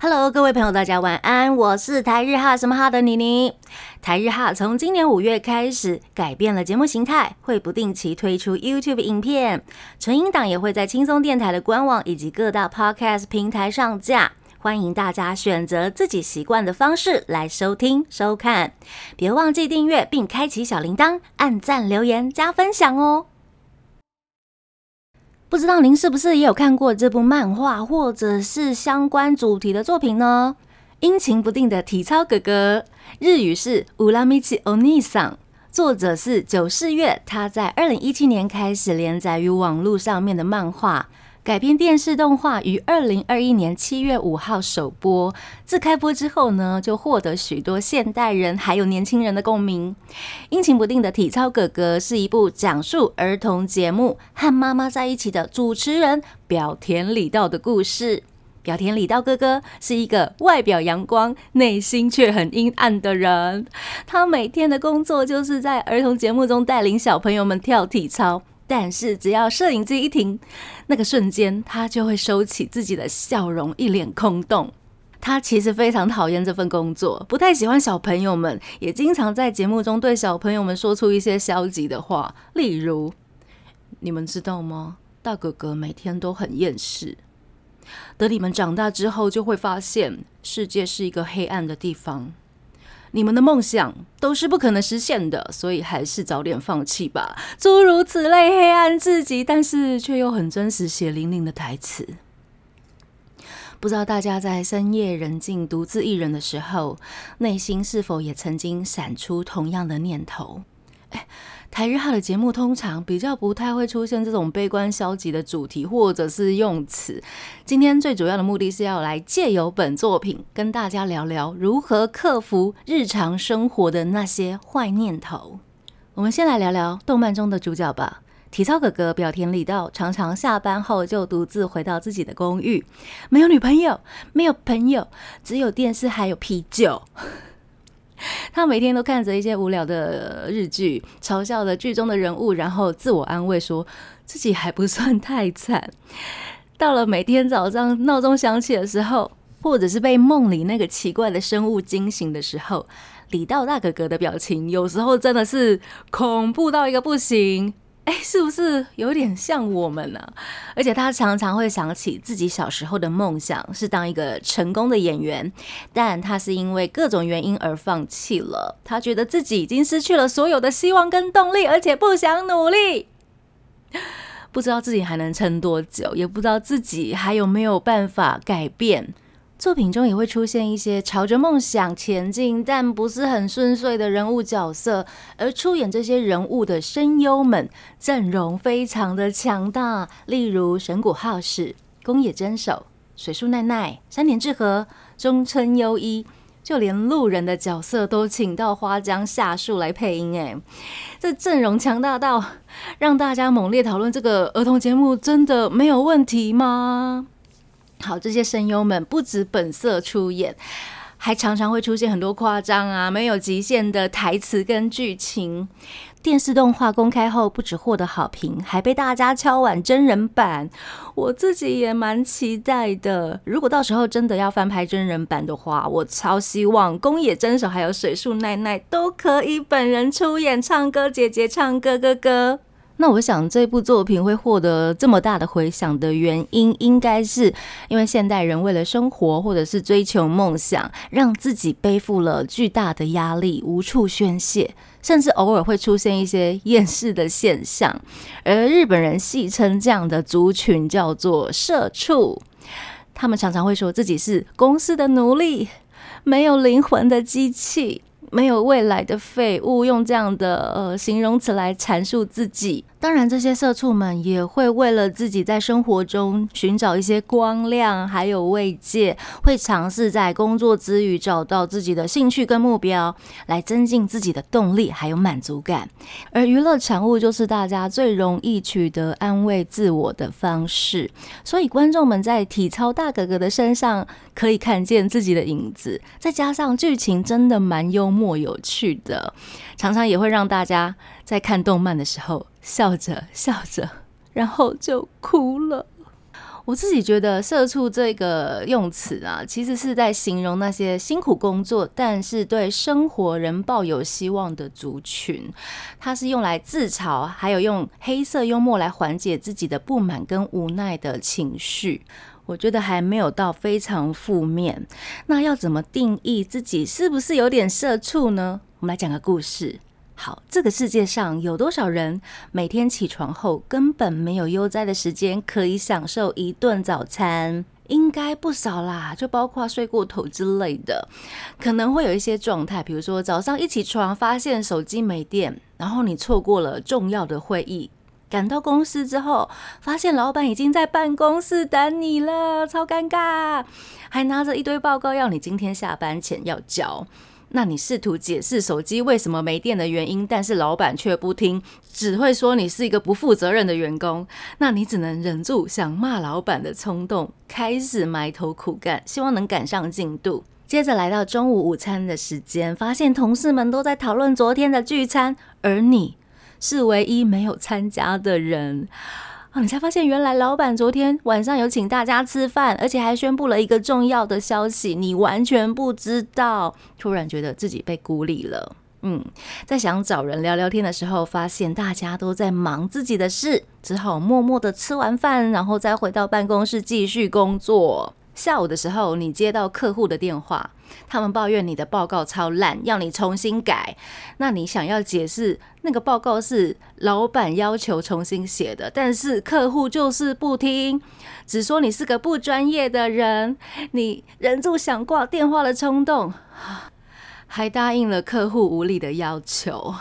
Hello，各位朋友，大家晚安，我是台日哈什么哈的妮妮。台日哈从今年五月开始改变了节目形态，会不定期推出 YouTube 影片，纯音档也会在轻松电台的官网以及各大 Podcast 平台上架。欢迎大家选择自己习惯的方式来收听收看，别忘记订阅并开启小铃铛，按赞、留言、加分享哦。不知道您是不是也有看过这部漫画，或者是相关主题的作品呢？阴晴不定的体操哥哥，日语是乌拉米奇欧尼桑，作者是九世月。他在二零一七年开始连载于网络上面的漫画，改编电视动画于二零二一年七月五号首播。自开播之后呢，就获得许多现代人还有年轻人的共鸣。阴晴不定的体操哥哥是一部讲述儿童节目和妈妈在一起的主持人表田李道的故事。表田李道哥哥是一个外表阳光、内心却很阴暗的人。他每天的工作就是在儿童节目中带领小朋友们跳体操，但是只要摄影机一停，那个瞬间他就会收起自己的笑容，一脸空洞。他其实非常讨厌这份工作，不太喜欢小朋友们，也经常在节目中对小朋友们说出一些消极的话，例如：“你们知道吗？大哥哥每天都很厌世。”等你们长大之后，就会发现世界是一个黑暗的地方。你们的梦想都是不可能实现的，所以还是早点放弃吧。诸如此类黑暗至极，但是却又很真实、血淋淋的台词。不知道大家在深夜人静、独自一人的时候，内心是否也曾经闪出同样的念头？哎。台日哈的节目通常比较不太会出现这种悲观消极的主题或者是用词。今天最主要的目的是要来借由本作品跟大家聊聊如何克服日常生活的那些坏念头。我们先来聊聊动漫中的主角吧。体操哥哥表田里道常常下班后就独自回到自己的公寓，没有女朋友，没有朋友，只有电视还有啤酒。他每天都看着一些无聊的日剧，嘲笑着剧中的人物，然后自我安慰说自己还不算太惨。到了每天早上闹钟响起的时候，或者是被梦里那个奇怪的生物惊醒的时候，李道大哥哥的表情有时候真的是恐怖到一个不行。哎，是不是有点像我们呢？而且他常常会想起自己小时候的梦想是当一个成功的演员，但他是因为各种原因而放弃了。他觉得自己已经失去了所有的希望跟动力，而且不想努力，不知道自己还能撑多久，也不知道自己还有没有办法改变。作品中也会出现一些朝着梦想前进但不是很顺遂的人物角色，而出演这些人物的声优们阵容非常的强大，例如神谷浩史、宫野真守、水树奈奈、山田智和、中村优一，就连路人的角色都请到花江夏树来配音。哎，这阵容强大到让大家猛烈讨论：这个儿童节目真的没有问题吗？好，这些声优们不止本色出演，还常常会出现很多夸张啊、没有极限的台词跟剧情。电视动画公开后，不止获得好评，还被大家敲碗真人版。我自己也蛮期待的。如果到时候真的要翻拍真人版的话，我超希望宫野真守还有水树奈奈都可以本人出演，唱歌姐姐唱歌哥哥。那我想这部作品会获得这么大的回响的原因，应该是因为现代人为了生活或者是追求梦想，让自己背负了巨大的压力，无处宣泄，甚至偶尔会出现一些厌世的现象。而日本人戏称这样的族群叫做“社畜”，他们常常会说自己是公司的奴隶，没有灵魂的机器。没有未来的废物，用这样的呃形容词来阐述自己。当然，这些社畜们也会为了自己在生活中寻找一些光亮，还有慰藉，会尝试在工作之余找到自己的兴趣跟目标，来增进自己的动力还有满足感。而娱乐产物就是大家最容易取得安慰自我的方式，所以观众们在体操大哥哥的身上可以看见自己的影子。再加上剧情真的蛮幽默有趣的，常常也会让大家在看动漫的时候。笑着笑着，然后就哭了。我自己觉得“社畜”这个用词啊，其实是在形容那些辛苦工作，但是对生活仍抱有希望的族群。它是用来自嘲，还有用黑色幽默来缓解自己的不满跟无奈的情绪。我觉得还没有到非常负面。那要怎么定义自己是不是有点社畜呢？我们来讲个故事。好，这个世界上有多少人每天起床后根本没有悠哉的时间可以享受一顿早餐？应该不少啦，就包括睡过头之类的。可能会有一些状态，比如说早上一起床发现手机没电，然后你错过了重要的会议；赶到公司之后，发现老板已经在办公室等你了，超尴尬，还拿着一堆报告要你今天下班前要交。那你试图解释手机为什么没电的原因，但是老板却不听，只会说你是一个不负责任的员工。那你只能忍住想骂老板的冲动，开始埋头苦干，希望能赶上进度。接着来到中午午餐的时间，发现同事们都在讨论昨天的聚餐，而你是唯一没有参加的人。你才发现，原来老板昨天晚上有请大家吃饭，而且还宣布了一个重要的消息，你完全不知道。突然觉得自己被孤立了。嗯，在想找人聊聊天的时候，发现大家都在忙自己的事，只好默默的吃完饭，然后再回到办公室继续工作。下午的时候，你接到客户的电话，他们抱怨你的报告超烂，要你重新改。那你想要解释那个报告是老板要求重新写的，但是客户就是不听，只说你是个不专业的人。你忍住想挂电话的冲动，还答应了客户无理的要求。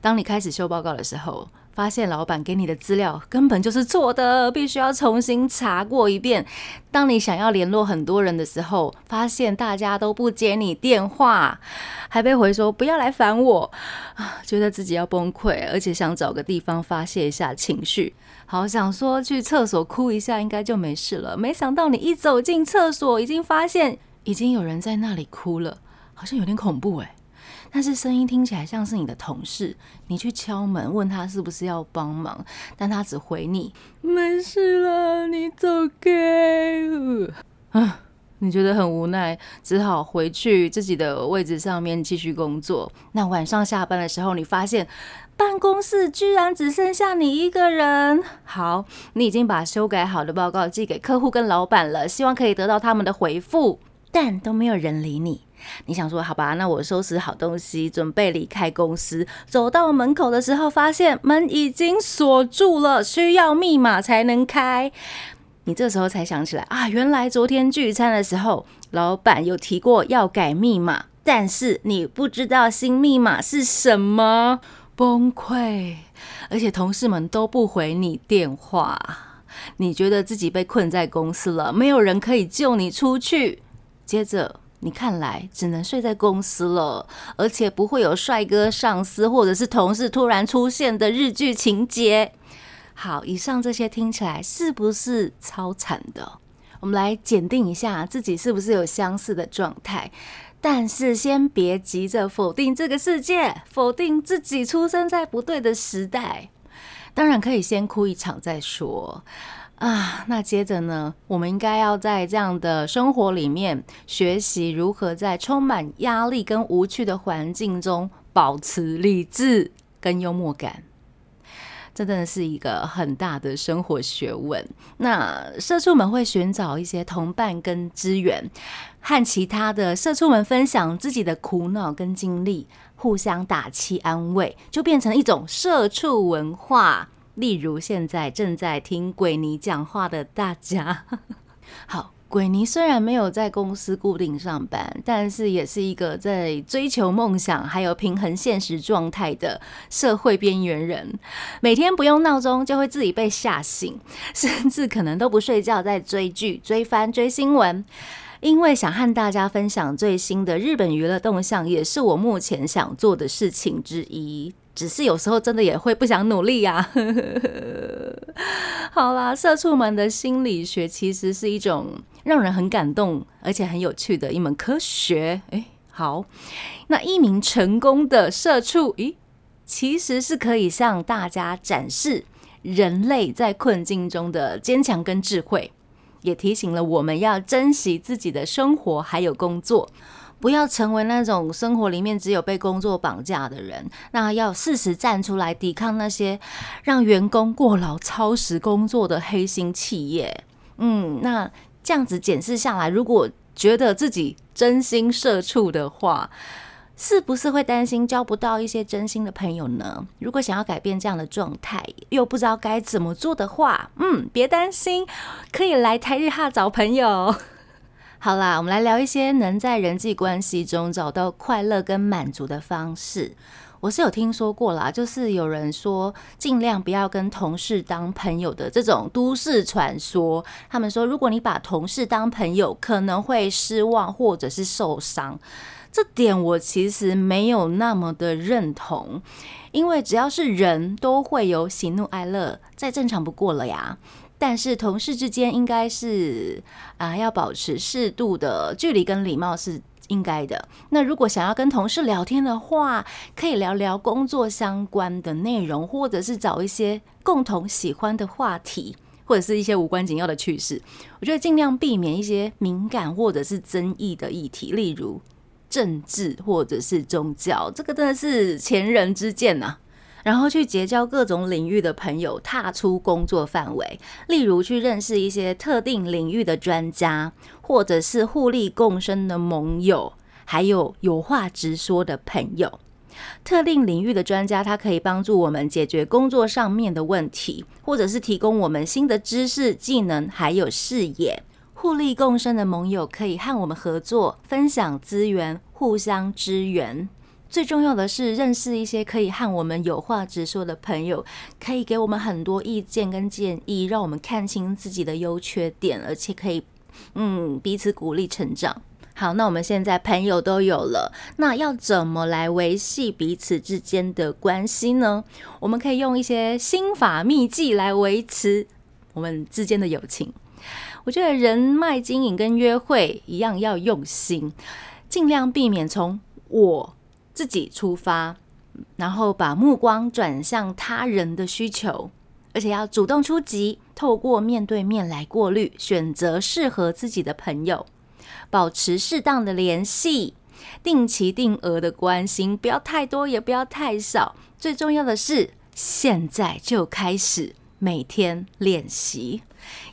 当你开始修报告的时候。发现老板给你的资料根本就是错的，必须要重新查过一遍。当你想要联络很多人的时候，发现大家都不接你电话，还被回说不要来烦我啊，觉得自己要崩溃，而且想找个地方发泄一下情绪。好想说去厕所哭一下，应该就没事了。没想到你一走进厕所，已经发现已经有人在那里哭了，好像有点恐怖哎。但是声音听起来像是你的同事，你去敲门问他是不是要帮忙，但他只回你没事了，你走开。啊，你觉得很无奈，只好回去自己的位置上面继续工作。那晚上下班的时候，你发现办公室居然只剩下你一个人。好，你已经把修改好的报告寄给客户跟老板了，希望可以得到他们的回复，但都没有人理你。你想说好吧？那我收拾好东西，准备离开公司。走到门口的时候，发现门已经锁住了，需要密码才能开。你这时候才想起来啊，原来昨天聚餐的时候，老板有提过要改密码，但是你不知道新密码是什么，崩溃。而且同事们都不回你电话，你觉得自己被困在公司了，没有人可以救你出去。接着。你看来只能睡在公司了，而且不会有帅哥上司或者是同事突然出现的日剧情节。好，以上这些听起来是不是超惨的？我们来检定一下自己是不是有相似的状态。但是先别急着否定这个世界，否定自己出生在不对的时代。当然可以先哭一场再说。啊，那接着呢？我们应该要在这样的生活里面学习如何在充满压力跟无趣的环境中保持理智跟幽默感。这真的是一个很大的生活学问。那社畜们会寻找一些同伴跟资源，和其他的社畜们分享自己的苦恼跟经历，互相打气安慰，就变成一种社畜文化。例如，现在正在听鬼尼讲话的大家，好，鬼尼虽然没有在公司固定上班，但是也是一个在追求梦想还有平衡现实状态的社会边缘人。每天不用闹钟就会自己被吓醒，甚至可能都不睡觉在追剧、追番、追新闻。因为想和大家分享最新的日本娱乐动向，也是我目前想做的事情之一。只是有时候真的也会不想努力呀。好啦，社畜们的心理学其实是一种让人很感动而且很有趣的一门科学。诶，好，那一名成功的社畜，咦，其实是可以向大家展示人类在困境中的坚强跟智慧，也提醒了我们要珍惜自己的生活还有工作。不要成为那种生活里面只有被工作绑架的人，那要适时站出来抵抗那些让员工过劳超时工作的黑心企业。嗯，那这样子检视下来，如果觉得自己真心社畜的话，是不是会担心交不到一些真心的朋友呢？如果想要改变这样的状态，又不知道该怎么做的话，嗯，别担心，可以来台日哈找朋友。好啦，我们来聊一些能在人际关系中找到快乐跟满足的方式。我是有听说过啦，就是有人说尽量不要跟同事当朋友的这种都市传说。他们说，如果你把同事当朋友，可能会失望或者是受伤。这点我其实没有那么的认同，因为只要是人都会有喜怒哀乐，再正常不过了呀。但是同事之间应该是啊，要保持适度的距离跟礼貌是应该的。那如果想要跟同事聊天的话，可以聊聊工作相关的内容，或者是找一些共同喜欢的话题，或者是一些无关紧要的趣事。我觉得尽量避免一些敏感或者是争议的议题，例如政治或者是宗教，这个真的是前人之鉴呐。然后去结交各种领域的朋友，踏出工作范围，例如去认识一些特定领域的专家，或者是互利共生的盟友，还有有话直说的朋友。特定领域的专家，他可以帮助我们解决工作上面的问题，或者是提供我们新的知识、技能，还有视野。互利共生的盟友可以和我们合作，分享资源，互相支援。最重要的是认识一些可以和我们有话直说的朋友，可以给我们很多意见跟建议，让我们看清自己的优缺点，而且可以嗯彼此鼓励成长。好，那我们现在朋友都有了，那要怎么来维系彼此之间的关系呢？我们可以用一些心法秘技来维持我们之间的友情。我觉得人脉经营跟约会一样，要用心，尽量避免从我。自己出发，然后把目光转向他人的需求，而且要主动出击，透过面对面来过滤，选择适合自己的朋友，保持适当的联系，定期定额的关心，不要太多，也不要太少。最重要的是，现在就开始每天练习。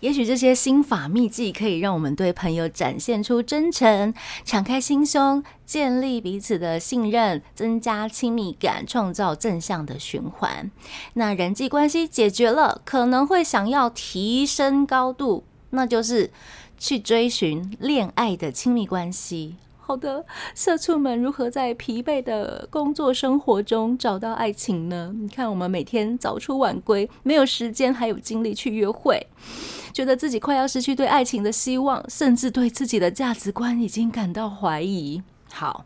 也许这些心法秘技可以让我们对朋友展现出真诚，敞开心胸，建立彼此的信任，增加亲密感，创造正向的循环。那人际关系解决了，可能会想要提升高度，那就是去追寻恋爱的亲密关系。好的，社畜们如何在疲惫的工作生活中找到爱情呢？你看，我们每天早出晚归，没有时间还有精力去约会，觉得自己快要失去对爱情的希望，甚至对自己的价值观已经感到怀疑。好，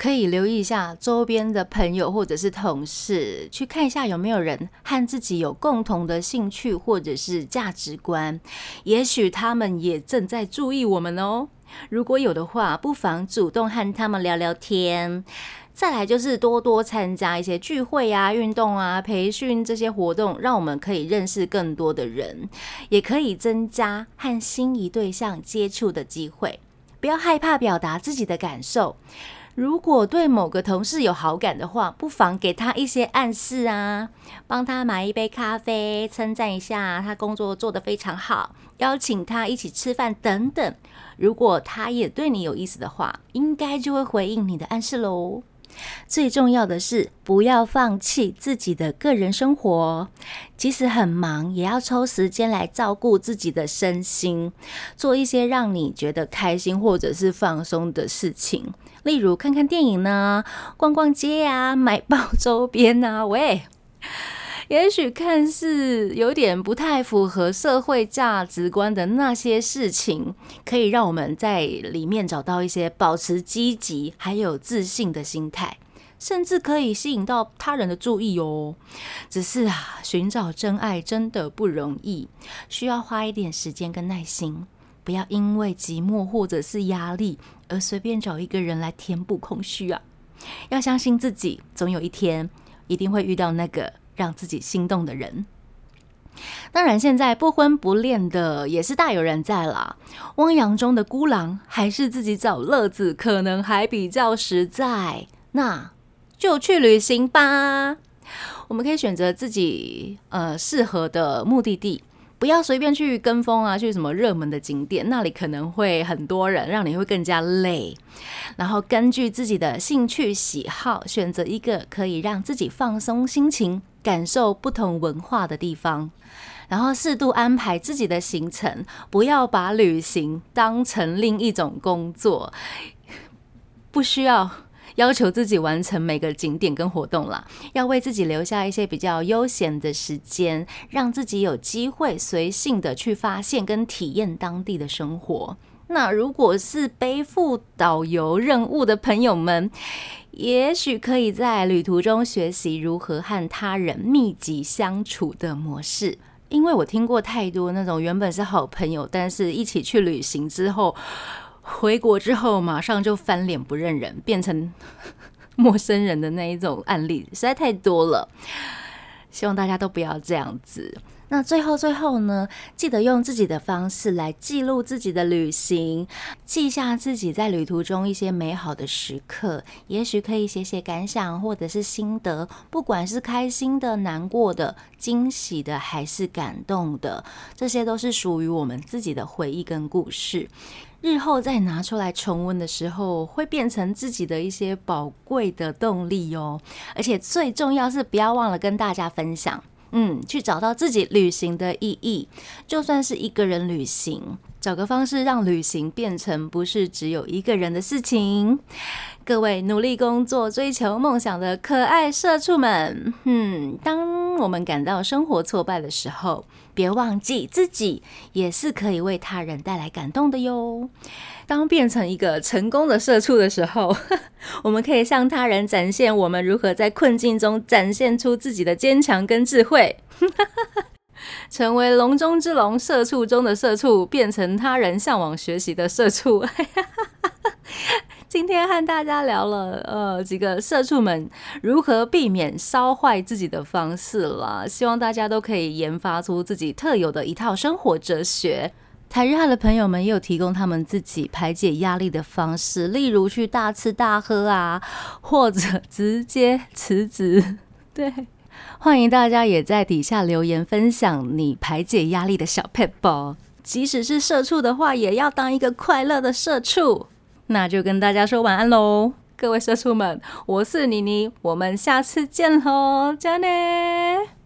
可以留意一下周边的朋友或者是同事，去看一下有没有人和自己有共同的兴趣或者是价值观，也许他们也正在注意我们哦。如果有的话，不妨主动和他们聊聊天。再来就是多多参加一些聚会啊、运动啊、培训这些活动，让我们可以认识更多的人，也可以增加和心仪对象接触的机会。不要害怕表达自己的感受。如果对某个同事有好感的话，不妨给他一些暗示啊，帮他买一杯咖啡，称赞一下他工作做得非常好，邀请他一起吃饭等等。如果他也对你有意思的话，应该就会回应你的暗示喽。最重要的是，不要放弃自己的个人生活，即使很忙，也要抽时间来照顾自己的身心，做一些让你觉得开心或者是放松的事情，例如看看电影呢，逛逛街啊，买包周边啊，喂。也许看似有点不太符合社会价值观的那些事情，可以让我们在里面找到一些保持积极还有自信的心态，甚至可以吸引到他人的注意哦。只是啊，寻找真爱真的不容易，需要花一点时间跟耐心。不要因为寂寞或者是压力而随便找一个人来填补空虚啊！要相信自己，总有一天一定会遇到那个。让自己心动的人，当然现在不婚不恋的也是大有人在啦。汪洋中的孤狼，还是自己找乐子，可能还比较实在。那就去旅行吧。我们可以选择自己呃适合的目的地。不要随便去跟风啊，去什么热门的景点，那里可能会很多人，让你会更加累。然后根据自己的兴趣喜好，选择一个可以让自己放松心情、感受不同文化的地方，然后适度安排自己的行程，不要把旅行当成另一种工作，不需要。要求自己完成每个景点跟活动啦，要为自己留下一些比较悠闲的时间，让自己有机会随性的去发现跟体验当地的生活。那如果是背负导游任务的朋友们，也许可以在旅途中学习如何和他人密集相处的模式，因为我听过太多那种原本是好朋友，但是一起去旅行之后。回国之后，马上就翻脸不认人，变成 陌生人的那一种案例，实在太多了。希望大家都不要这样子。那最后最后呢，记得用自己的方式来记录自己的旅行，记下自己在旅途中一些美好的时刻，也许可以写写感想或者是心得，不管是开心的、难过的、惊喜的还是感动的，这些都是属于我们自己的回忆跟故事。日后再拿出来重温的时候，会变成自己的一些宝贵的动力哦。而且最重要是，不要忘了跟大家分享，嗯，去找到自己旅行的意义。就算是一个人旅行，找个方式让旅行变成不是只有一个人的事情。各位努力工作、追求梦想的可爱社畜们，嗯，当我们感到生活挫败的时候，别忘记自己也是可以为他人带来感动的哟。当变成一个成功的社畜的时候，我们可以向他人展现我们如何在困境中展现出自己的坚强跟智慧，成为笼中之龙、社畜中的社畜，变成他人向往学习的社畜。今天和大家聊了，呃，几个社畜们如何避免烧坏自己的方式啦。希望大家都可以研发出自己特有的一套生活哲学。台日汉的朋友们也有提供他们自己排解压力的方式，例如去大吃大喝啊，或者直接辞职。对，欢迎大家也在底下留言分享你排解压力的小 p e p 即使是社畜的话，也要当一个快乐的社畜。那就跟大家说晚安喽，各位社畜们，我是妮妮，我们下次见喽，加内。